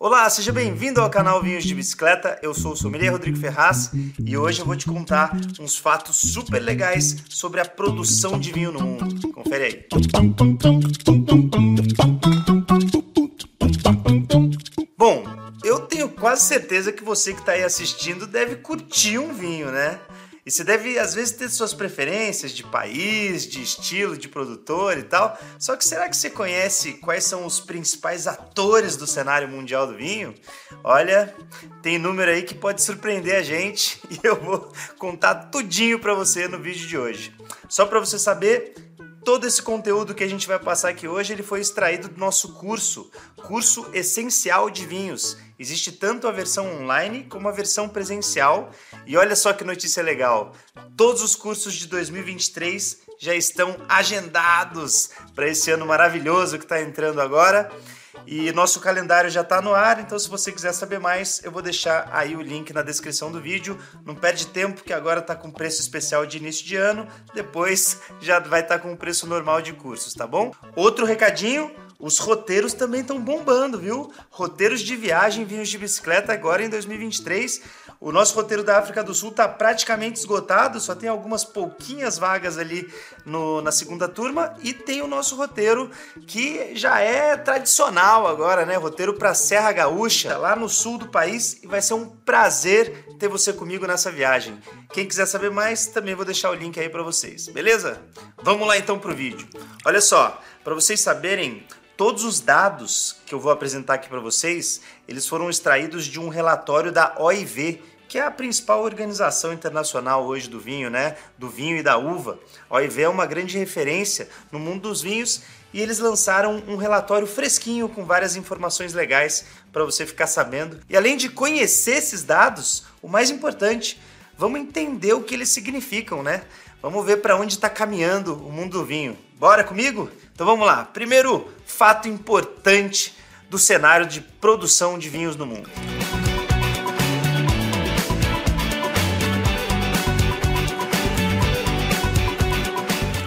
Olá, seja bem-vindo ao canal Vinhos de Bicicleta. Eu sou o sommelier Rodrigo Ferraz e hoje eu vou te contar uns fatos super legais sobre a produção de vinho no mundo. Confere aí. Bom, eu tenho quase certeza que você que está aí assistindo deve curtir um vinho, né? E você deve, às vezes, ter suas preferências de país, de estilo, de produtor e tal. Só que será que você conhece quais são os principais atores do cenário mundial do vinho? Olha, tem número aí que pode surpreender a gente e eu vou contar tudinho para você no vídeo de hoje. Só para você saber, todo esse conteúdo que a gente vai passar aqui hoje, ele foi extraído do nosso curso, curso essencial de vinhos. Existe tanto a versão online como a versão presencial. E olha só que notícia legal. Todos os cursos de 2023 já estão agendados para esse ano maravilhoso que está entrando agora. E nosso calendário já está no ar, então se você quiser saber mais, eu vou deixar aí o link na descrição do vídeo. Não perde tempo, que agora está com preço especial de início de ano, depois já vai estar tá com o preço normal de cursos, tá bom? Outro recadinho, os roteiros também estão bombando, viu? Roteiros de viagem, vinhos de bicicleta agora em 2023. O nosso roteiro da África do Sul está praticamente esgotado, só tem algumas pouquinhas vagas ali no, na segunda turma e tem o nosso roteiro que já é tradicional agora, né? Roteiro para Serra Gaúcha, lá no sul do país e vai ser um prazer ter você comigo nessa viagem. Quem quiser saber mais, também vou deixar o link aí para vocês, beleza? Vamos lá então pro vídeo. Olha só, para vocês saberem, Todos os dados que eu vou apresentar aqui para vocês, eles foram extraídos de um relatório da OIV, que é a principal organização internacional hoje do vinho, né? Do vinho e da uva. A OIV é uma grande referência no mundo dos vinhos e eles lançaram um relatório fresquinho com várias informações legais para você ficar sabendo. E além de conhecer esses dados, o mais importante, vamos entender o que eles significam, né? Vamos ver para onde está caminhando o mundo do vinho. Bora comigo? Então vamos lá. Primeiro fato importante do cenário de produção de vinhos no mundo.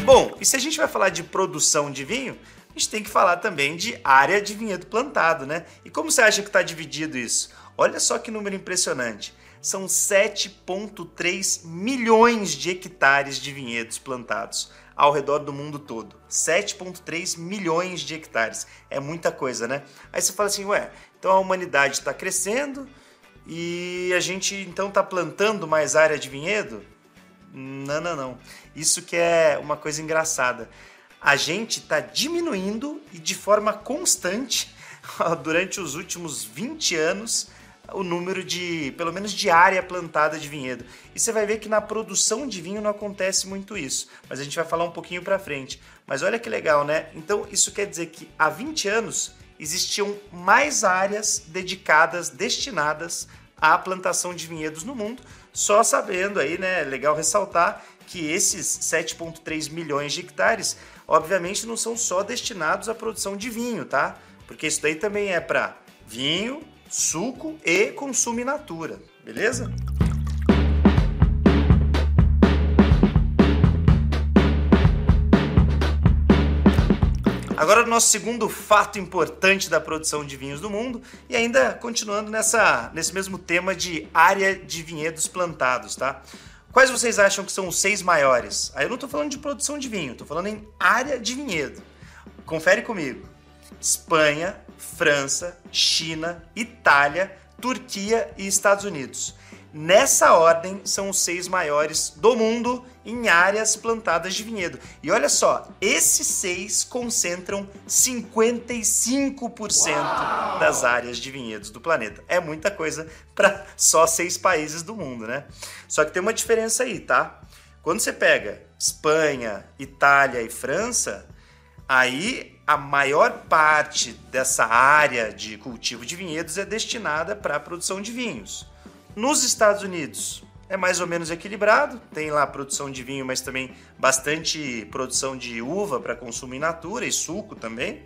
Bom, e se a gente vai falar de produção de vinho, a gente tem que falar também de área de vinhedo plantado, né? E como você acha que está dividido isso? Olha só que número impressionante. São 7,3 milhões de hectares de vinhedos plantados ao redor do mundo todo. 7,3 milhões de hectares. É muita coisa, né? Aí você fala assim, ué, então a humanidade está crescendo e a gente então está plantando mais área de vinhedo? Não, não, não. Isso que é uma coisa engraçada. A gente está diminuindo e de forma constante durante os últimos 20 anos o número de, pelo menos de área plantada de vinhedo. E você vai ver que na produção de vinho não acontece muito isso, mas a gente vai falar um pouquinho para frente. Mas olha que legal, né? Então isso quer dizer que há 20 anos existiam mais áreas dedicadas, destinadas à plantação de vinhedos no mundo, só sabendo aí, né, legal ressaltar que esses 7.3 milhões de hectares, obviamente não são só destinados à produção de vinho, tá? Porque isso daí também é para vinho, suco e consumo in natura, beleza? Agora o nosso segundo fato importante da produção de vinhos do mundo e ainda continuando nessa, nesse mesmo tema de área de vinhedos plantados, tá? Quais vocês acham que são os seis maiores? Aí eu não estou falando de produção de vinho, estou falando em área de vinhedo. Confere comigo. Espanha, França, China, Itália, Turquia e Estados Unidos. Nessa ordem, são os seis maiores do mundo em áreas plantadas de vinhedo. E olha só, esses seis concentram 55% Uau! das áreas de vinhedos do planeta. É muita coisa para só seis países do mundo, né? Só que tem uma diferença aí, tá? Quando você pega Espanha, Itália e França, aí a maior parte dessa área de cultivo de vinhedos é destinada para a produção de vinhos. Nos Estados Unidos é mais ou menos equilibrado, tem lá produção de vinho, mas também bastante produção de uva para consumo in natura e suco também.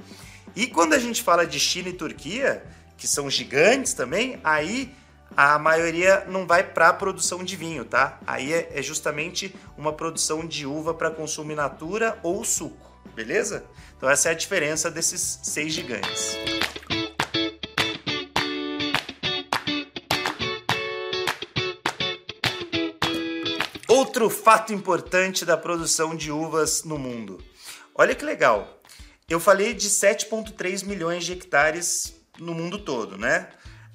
E quando a gente fala de China e Turquia, que são gigantes também, aí a maioria não vai para a produção de vinho, tá? Aí é, é justamente uma produção de uva para consumo in natura ou suco beleza? Então essa é a diferença desses seis gigantes. Outro fato importante da produção de uvas no mundo. Olha que legal. Eu falei de 7,3 milhões de hectares no mundo todo, né?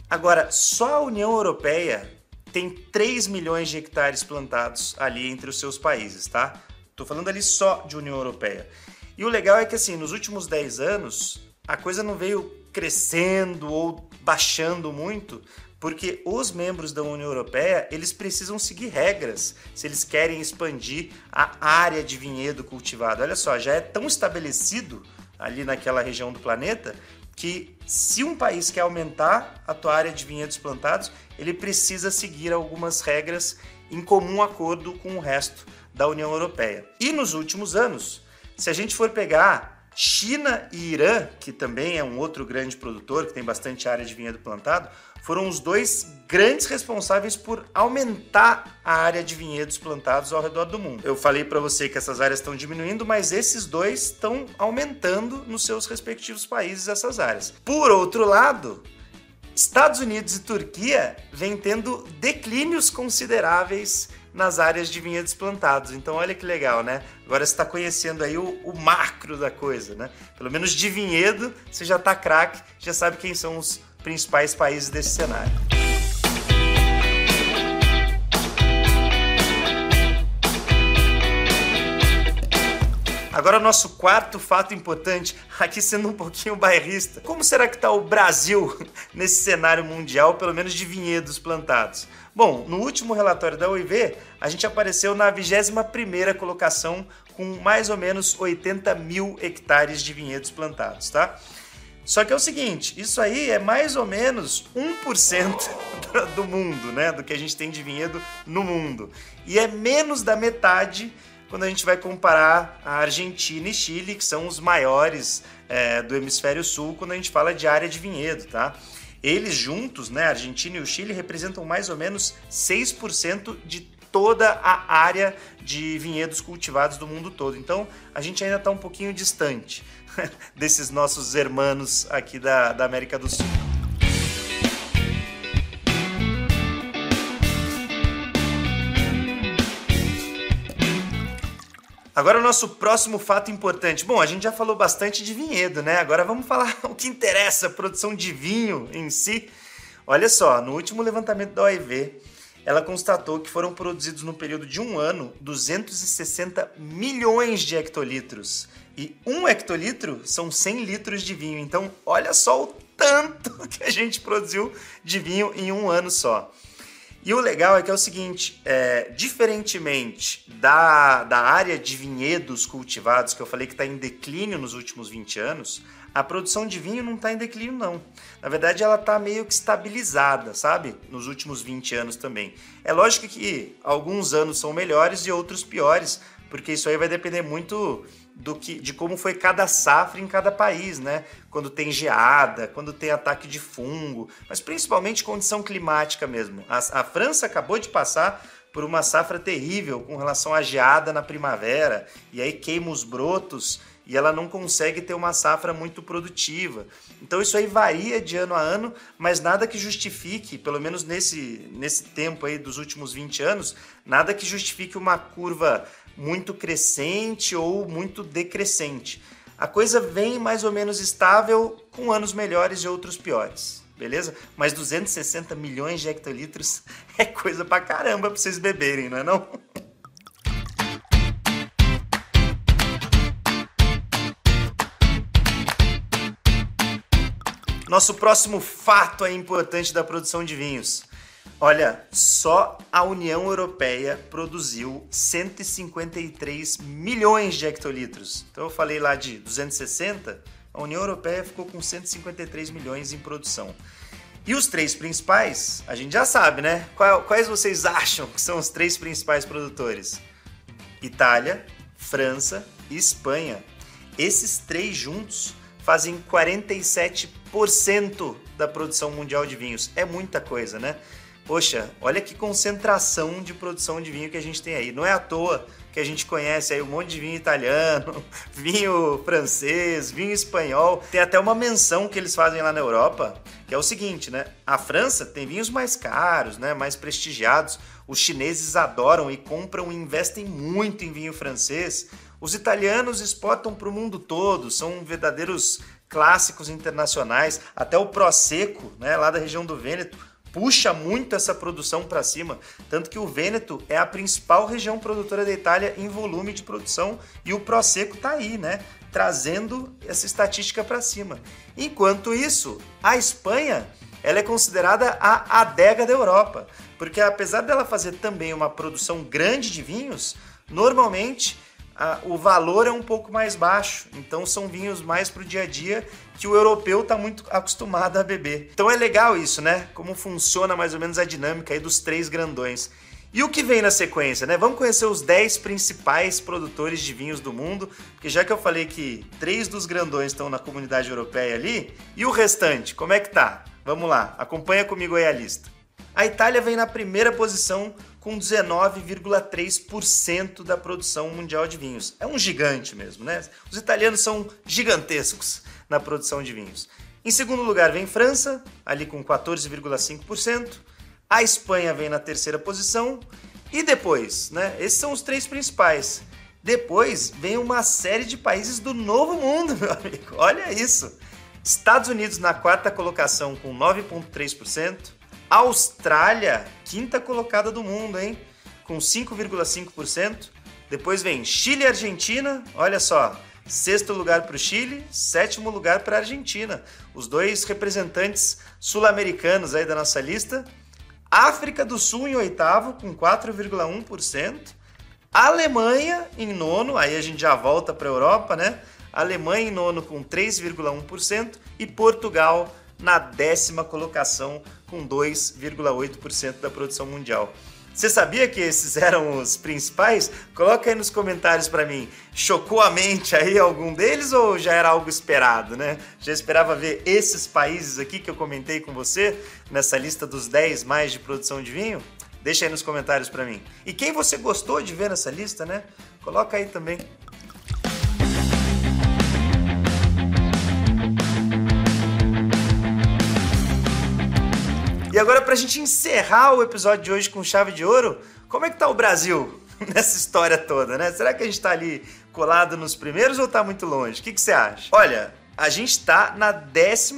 Agora, só a União Europeia tem 3 milhões de hectares plantados ali entre os seus países, tá? Tô falando ali só de União Europeia. E o legal é que, assim, nos últimos 10 anos, a coisa não veio crescendo ou baixando muito, porque os membros da União Europeia eles precisam seguir regras se eles querem expandir a área de vinhedo cultivado. Olha só, já é tão estabelecido ali naquela região do planeta que se um país quer aumentar a tua área de vinhedos plantados, ele precisa seguir algumas regras em comum acordo com o resto da União Europeia. E nos últimos anos, se a gente for pegar China e Irã, que também é um outro grande produtor, que tem bastante área de vinhedo plantado, foram os dois grandes responsáveis por aumentar a área de vinhedos plantados ao redor do mundo. Eu falei para você que essas áreas estão diminuindo, mas esses dois estão aumentando nos seus respectivos países essas áreas. Por outro lado, Estados Unidos e Turquia vêm tendo declínios consideráveis nas áreas de vinhedos plantados. Então, olha que legal, né? Agora você está conhecendo aí o, o, macro da coisa, né? Pelo menos de vinhedo, você já está craque, já sabe quem são os principais países desse cenário. Agora, nosso quarto fato importante, aqui sendo um pouquinho bairrista. Como será que está o Brasil nesse cenário mundial, pelo menos de vinhedos plantados? Bom, no último relatório da OIV, a gente apareceu na 21ª colocação com mais ou menos 80 mil hectares de vinhedos plantados, tá? Só que é o seguinte, isso aí é mais ou menos 1% do mundo, né? Do que a gente tem de vinhedo no mundo. E é menos da metade quando a gente vai comparar a Argentina e Chile, que são os maiores é, do hemisfério sul, quando a gente fala de área de vinhedo, tá? Eles juntos, né, a Argentina e o Chile, representam mais ou menos 6% de toda a área de vinhedos cultivados do mundo todo. Então, a gente ainda está um pouquinho distante desses nossos hermanos aqui da, da América do Sul. Agora o nosso próximo fato importante. Bom, a gente já falou bastante de vinhedo, né? Agora vamos falar o que interessa, a produção de vinho em si. Olha só, no último levantamento da OIV, ela constatou que foram produzidos no período de um ano 260 milhões de hectolitros. E um hectolitro são 100 litros de vinho. Então, olha só o tanto que a gente produziu de vinho em um ano só. E o legal é que é o seguinte, é, diferentemente da, da área de vinhedos cultivados, que eu falei que está em declínio nos últimos 20 anos, a produção de vinho não está em declínio, não. Na verdade, ela está meio que estabilizada, sabe? Nos últimos 20 anos também. É lógico que alguns anos são melhores e outros piores, porque isso aí vai depender muito do que, de como foi cada safra em cada país, né? Quando tem geada, quando tem ataque de fungo, mas principalmente condição climática mesmo. A, a França acabou de passar por uma safra terrível com relação à geada na primavera, e aí queima os brotos e ela não consegue ter uma safra muito produtiva. Então isso aí varia de ano a ano, mas nada que justifique, pelo menos nesse, nesse tempo aí dos últimos 20 anos, nada que justifique uma curva muito crescente ou muito decrescente. A coisa vem mais ou menos estável, com anos melhores e outros piores, beleza? Mas 260 milhões de hectolitros é coisa pra caramba pra vocês beberem, não é não? Nosso próximo fato é importante da produção de vinhos. Olha, só a União Europeia produziu 153 milhões de hectolitros. Então eu falei lá de 260, a União Europeia ficou com 153 milhões em produção. E os três principais, a gente já sabe, né? Quais vocês acham que são os três principais produtores? Itália, França e Espanha. Esses três juntos fazem 47% da produção mundial de vinhos. É muita coisa, né? Poxa, olha que concentração de produção de vinho que a gente tem aí. Não é à toa que a gente conhece aí um monte de vinho italiano, vinho francês, vinho espanhol. Tem até uma menção que eles fazem lá na Europa, que é o seguinte, né? A França tem vinhos mais caros, né? Mais prestigiados. Os chineses adoram e compram e investem muito em vinho francês. Os italianos exportam para o mundo todo, são verdadeiros clássicos internacionais. Até o Prosecco, né, lá da região do Vêneto, puxa muito essa produção para cima, tanto que o Vêneto é a principal região produtora da Itália em volume de produção e o Prosecco está aí, né, trazendo essa estatística para cima. Enquanto isso, a Espanha, ela é considerada a adega da Europa, porque apesar dela fazer também uma produção grande de vinhos, normalmente o valor é um pouco mais baixo. Então são vinhos mais para o dia a dia que o europeu está muito acostumado a beber. Então é legal isso, né? Como funciona mais ou menos a dinâmica aí dos três grandões. E o que vem na sequência, né? Vamos conhecer os 10 principais produtores de vinhos do mundo, porque já que eu falei que três dos grandões estão na comunidade europeia ali, e o restante, como é que tá? Vamos lá, acompanha comigo aí a lista. A Itália vem na primeira posição com 19,3% da produção mundial de vinhos. É um gigante mesmo, né? Os italianos são gigantescos na produção de vinhos. Em segundo lugar vem França, ali com 14,5%. A Espanha vem na terceira posição. E depois, né? Esses são os três principais. Depois vem uma série de países do novo mundo, meu amigo. Olha isso. Estados Unidos na quarta colocação com 9,3%. Austrália, quinta colocada do mundo, hein? Com 5,5%. Depois vem Chile e Argentina, olha só. Sexto lugar para o Chile, sétimo lugar para a Argentina. Os dois representantes sul-americanos aí da nossa lista. África do Sul em oitavo, com 4,1%. Alemanha em nono, aí a gente já volta para a Europa, né? Alemanha em nono com 3,1% e Portugal na décima colocação com 2,8% da produção mundial. Você sabia que esses eram os principais? Coloca aí nos comentários para mim. Chocou a mente aí algum deles ou já era algo esperado, né? Já esperava ver esses países aqui que eu comentei com você nessa lista dos 10 mais de produção de vinho? Deixa aí nos comentários para mim. E quem você gostou de ver nessa lista, né? Coloca aí também. E agora, para a gente encerrar o episódio de hoje com chave de ouro, como é que tá o Brasil nessa história toda, né? Será que a gente está ali colado nos primeiros ou está muito longe? O que, que você acha? Olha, a gente está na 14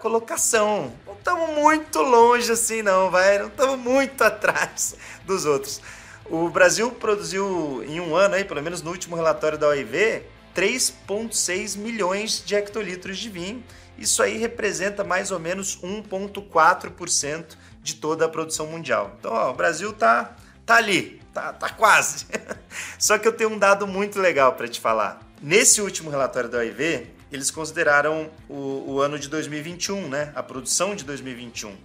colocação. Não estamos muito longe assim, não, vai. Não estamos muito atrás dos outros. O Brasil produziu em um ano, aí, pelo menos no último relatório da OIV, 3,6 milhões de hectolitros de vinho isso aí representa mais ou menos 1,4% de toda a produção mundial. Então, ó, o Brasil tá, tá ali, tá, tá quase. Só que eu tenho um dado muito legal para te falar. Nesse último relatório da OIV, eles consideraram o, o ano de 2021, né? A produção de 2021.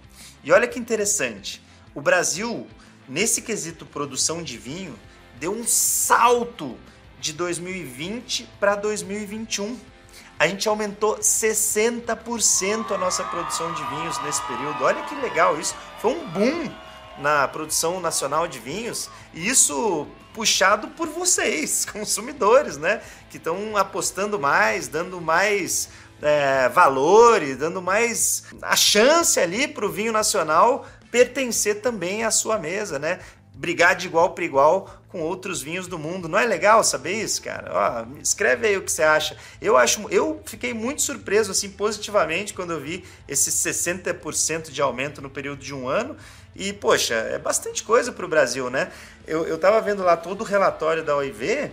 E olha que interessante. O Brasil, nesse quesito produção de vinho, deu um salto de 2020 para 2021 a gente aumentou 60% a nossa produção de vinhos nesse período. Olha que legal isso. Foi um boom na produção nacional de vinhos e isso puxado por vocês, consumidores, né? Que estão apostando mais, dando mais é, valor e dando mais a chance ali para o vinho nacional pertencer também à sua mesa, né? brigar de igual para igual com outros vinhos do mundo. Não é legal saber isso, cara? Ó, escreve aí o que você acha. Eu acho, eu fiquei muito surpreso assim positivamente quando eu vi esse 60% de aumento no período de um ano. E, poxa, é bastante coisa para o Brasil, né? Eu, eu tava vendo lá todo o relatório da OIV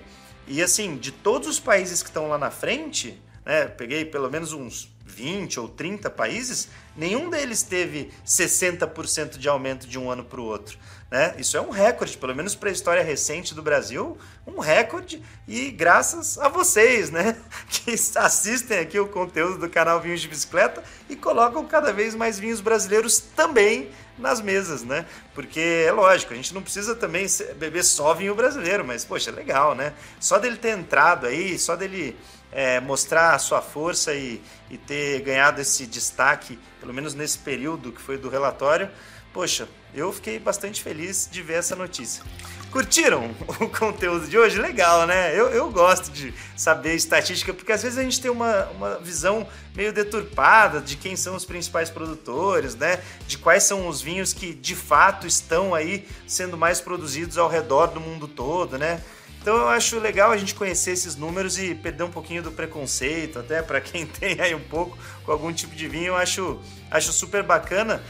e, assim, de todos os países que estão lá na frente, né? Peguei pelo menos uns 20 ou 30 países, nenhum deles teve 60% de aumento de um ano para o outro. Né? Isso é um recorde, pelo menos para a história recente do Brasil, um recorde e graças a vocês, né? Que assistem aqui o conteúdo do canal Vinhos de Bicicleta e colocam cada vez mais vinhos brasileiros também nas mesas, né? Porque é lógico, a gente não precisa também beber só vinho brasileiro, mas poxa, é legal, né? Só dele ter entrado aí, só dele é, mostrar a sua força e, e ter ganhado esse destaque, pelo menos nesse período que foi do relatório, poxa, eu fiquei bastante feliz de ver essa notícia. Curtiram o conteúdo de hoje? Legal, né? Eu, eu gosto de saber estatística, porque às vezes a gente tem uma, uma visão meio deturpada de quem são os principais produtores, né? De quais são os vinhos que de fato estão aí sendo mais produzidos ao redor do mundo todo, né? Então eu acho legal a gente conhecer esses números e perder um pouquinho do preconceito, até para quem tem aí um pouco com algum tipo de vinho, eu acho, acho super bacana.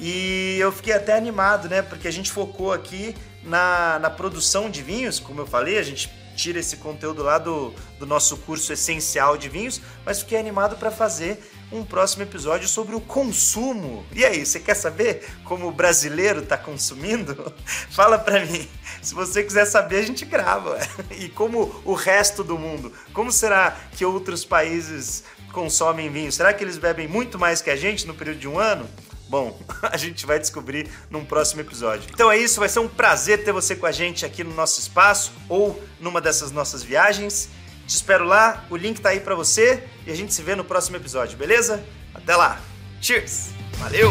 E eu fiquei até animado, né? Porque a gente focou aqui na, na produção de vinhos, como eu falei, a gente tira esse conteúdo lá do, do nosso curso essencial de vinhos, mas fiquei animado para fazer um próximo episódio sobre o consumo. E aí, você quer saber como o brasileiro está consumindo? Fala para mim. Se você quiser saber, a gente grava. E como o resto do mundo? Como será que outros países consomem vinho? Será que eles bebem muito mais que a gente no período de um ano? Bom, a gente vai descobrir num próximo episódio. Então é isso, vai ser um prazer ter você com a gente aqui no nosso espaço ou numa dessas nossas viagens. Te espero lá, o link tá aí para você e a gente se vê no próximo episódio, beleza? Até lá. Cheers. Valeu.